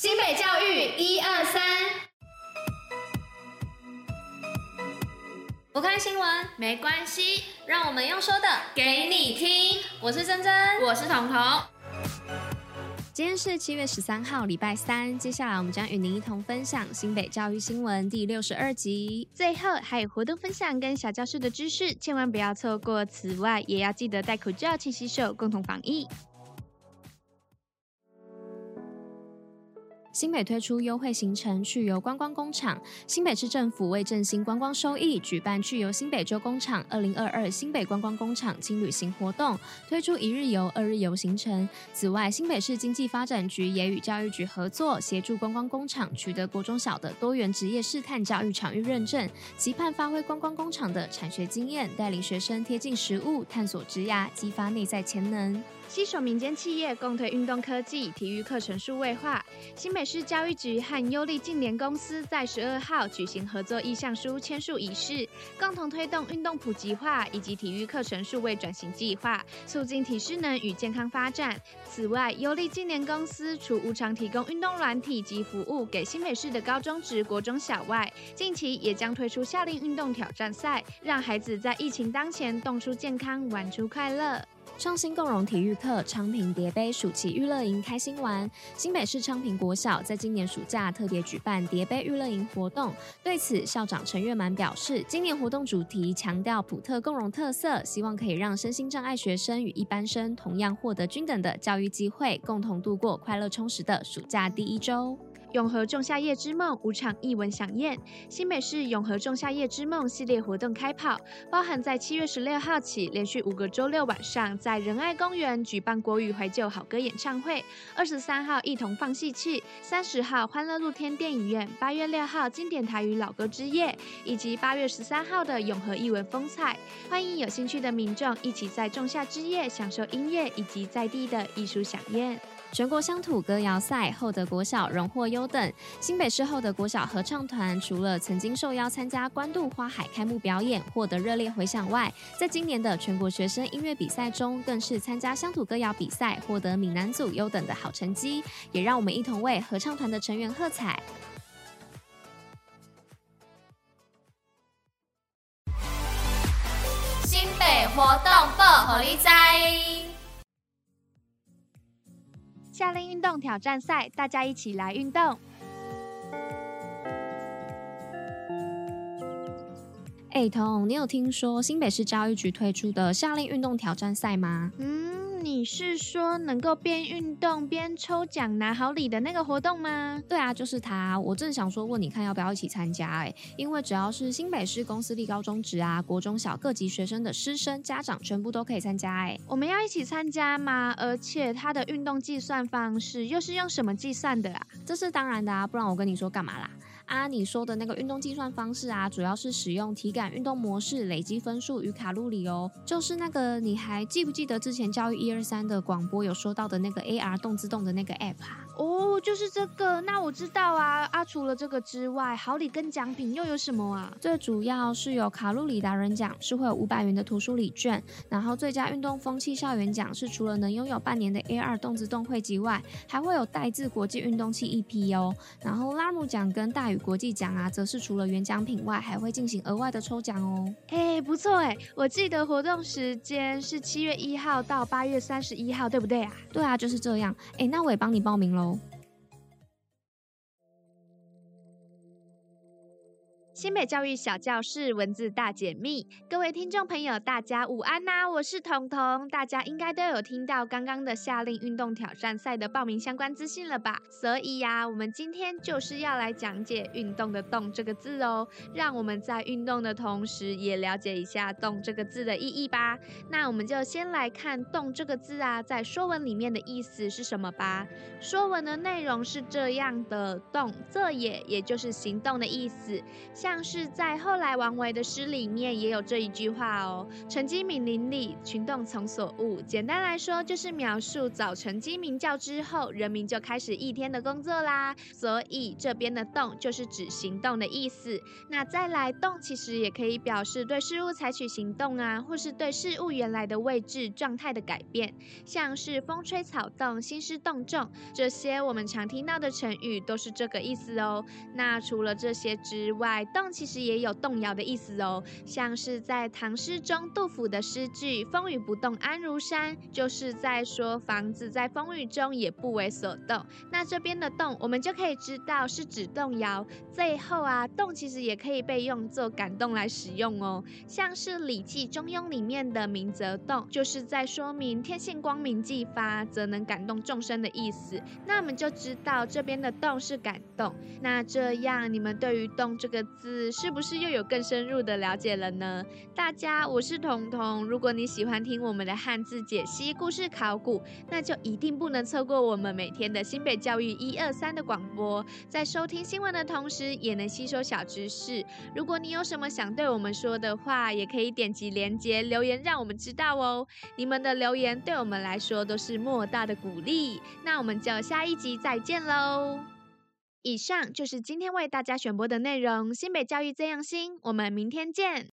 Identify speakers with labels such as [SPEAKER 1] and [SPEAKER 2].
[SPEAKER 1] 新北教育一二三，不看新闻没关系，让我们用说的给你听。我是珍珍，我是彤彤。今天是七月十三号，礼拜三。接下来我们将与您一同分享新北教育新闻第六十二集。
[SPEAKER 2] 最后还有活动分享跟小教室的知识，千万不要错过。此外，也要记得戴口罩、勤洗手，共同防疫。
[SPEAKER 1] 新北推出优惠行程去游观光工厂，新北市政府为振兴观光收益，举办去游新北州工厂二零二二新北观光工厂轻旅行活动，推出一日游、二日游行程。此外，新北市经济发展局也与教育局合作，协助观光工厂取得国中小的多元职业试探教育场域认证，期盼发挥观光工厂的产学经验，带领学生贴近实务，探索职涯，激发内在潜能。
[SPEAKER 2] 携手民间企业共推运动科技、体育课程数位化。新北市教育局和优利净联公司在十二号举行合作意向书签署仪式，共同推动运动普及化以及体育课程数位转型计划，促进体适能与健康发展。此外，优利净联公司除无偿提供运动软体及服务给新北市的高中职、国中小外，近期也将推出夏令运动挑战赛，让孩子在疫情当前动出健康，玩出快乐。
[SPEAKER 1] 创新共融体育课昌平叠杯暑期娱乐营开心玩，新北市昌平国小在今年暑假特别举办叠杯娱乐营活动。对此，校长陈月满表示，今年活动主题强调普特共融特色，希望可以让身心障碍学生与一般生同样获得均等的教育机会，共同度过快乐充实的暑假第一周。
[SPEAKER 2] 永和仲夏夜之梦五场艺文饗宴，新北市永和仲夏夜之梦系列活动开跑，包含在七月十六号起连续五个周六晚上在仁爱公园举办国语怀旧好歌演唱会，二十三号一同放戏去，三十号欢乐露天电影院，八月六号经典台语老歌之夜，以及八月十三号的永和艺文风采，欢迎有兴趣的民众一起在仲夏之夜享受音乐以及在地的艺术饗宴。
[SPEAKER 1] 全国乡土歌谣赛，厚德国小荣获优等。新北市厚德国小合唱团除了曾经受邀参加关渡花海开幕表演，获得热烈回响外，在今年的全国学生音乐比赛中，更是参加乡土歌谣比赛，获得闽南组优等的好成绩。也让我们一同为合唱团的成员喝彩。新北活动报虎哩知。
[SPEAKER 2] 夏令运动挑战赛，大家一起来运动。
[SPEAKER 1] 哎，彤，你有听说新北市教育局推出的夏令运动挑战赛吗？
[SPEAKER 2] 嗯。你是说能够边运动边抽奖拿好礼的那个活动吗？
[SPEAKER 1] 对啊，就是它。我正想说问你看要不要一起参加哎，因为只要是新北市公司立高中职啊、国中小各级学生的师生家长全部都可以参加哎。
[SPEAKER 2] 我们要一起参加吗？而且它的运动计算方式又是用什么计算的啊？
[SPEAKER 1] 这是当然的啊，不然我跟你说干嘛啦？啊，你说的那个运动计算方式啊，主要是使用体感运动模式累积分数与卡路里哦。就是那个，你还记不记得之前教育一二三的广播有说到的那个 AR 动自动的那个 App 啊？
[SPEAKER 2] 哦，就是这个。那我知道啊。啊，除了这个之外，好礼跟奖品又有什么啊？
[SPEAKER 1] 最主要是有卡路里达人奖，是会有五百元的图书礼券。然后最佳运动风气校园奖是除了能拥有半年的 AR 动自动会籍外，还会有代字国际运动器一批哦。然后拉姆奖跟大宇国际奖啊，则是除了原奖品外，还会进行额外的抽奖哦。
[SPEAKER 2] 哎，不错哎，我记得活动时间是七月一号到八月三十一号，对不对啊？
[SPEAKER 1] 对啊，就是这样。哎，那我也帮你报名喽。
[SPEAKER 2] 新北教育小教室文字大解密，各位听众朋友，大家午安呐、我是彤彤，大家应该都有听到刚刚的夏令运动挑战赛的报名相关资讯了吧？所以呀、我们今天就是要来讲解“运动”的“动”这个字哦，让我们在运动的同时，也了解一下“动”这个字的意义吧。那我们就先来看“动”这个字啊，在说文里面的意思是什么吧？说文的内容是这样的：“动，作也”，也就是行动的意思。像是在后来王维的诗里面也有这一句话哦：“晨鸡鸣林里，群动从所恶。”简单来说，就是描述早晨鸡鸣叫之后，人民就开始一天的工作啦。所以这边的动就是指行动的意思。那再来动，其实也可以表示对事物采取行动啊，或是对事物原来的位置状态的改变，像是风吹草动、兴师动众这些我们常听到的成语都是这个意思哦。那除了这些之外，动其实也有动摇的意思哦，像是在唐诗中杜甫的诗句“风雨不动安如山”，就是在说房子在风雨中也不为所动。那这边的动，我们就可以知道是指动摇。最后啊，动其实也可以被用作感动来使用哦，像是《礼记·中庸》里面的“明则动”，就是在说明天性光明既发，则能感动众生的意思。那我们就知道这边的动是感动。那这样你们对于“动”这个字是不是又有更深入的了解了呢？大家，我是彤彤。如果你喜欢听我们的汉字解析、故事考古，那就一定不能错过我们每天的新北教育一二三的广播。在收听新闻的同时，也能吸收小知识。如果你有什么想对我们说的话，也可以点击连接留言，让我们知道哦。你们的留言对我们来说都是莫大的鼓励。那我们就下一集再见喽。以上就是今天为大家选播的内容。新北教育这样新，我们明天见。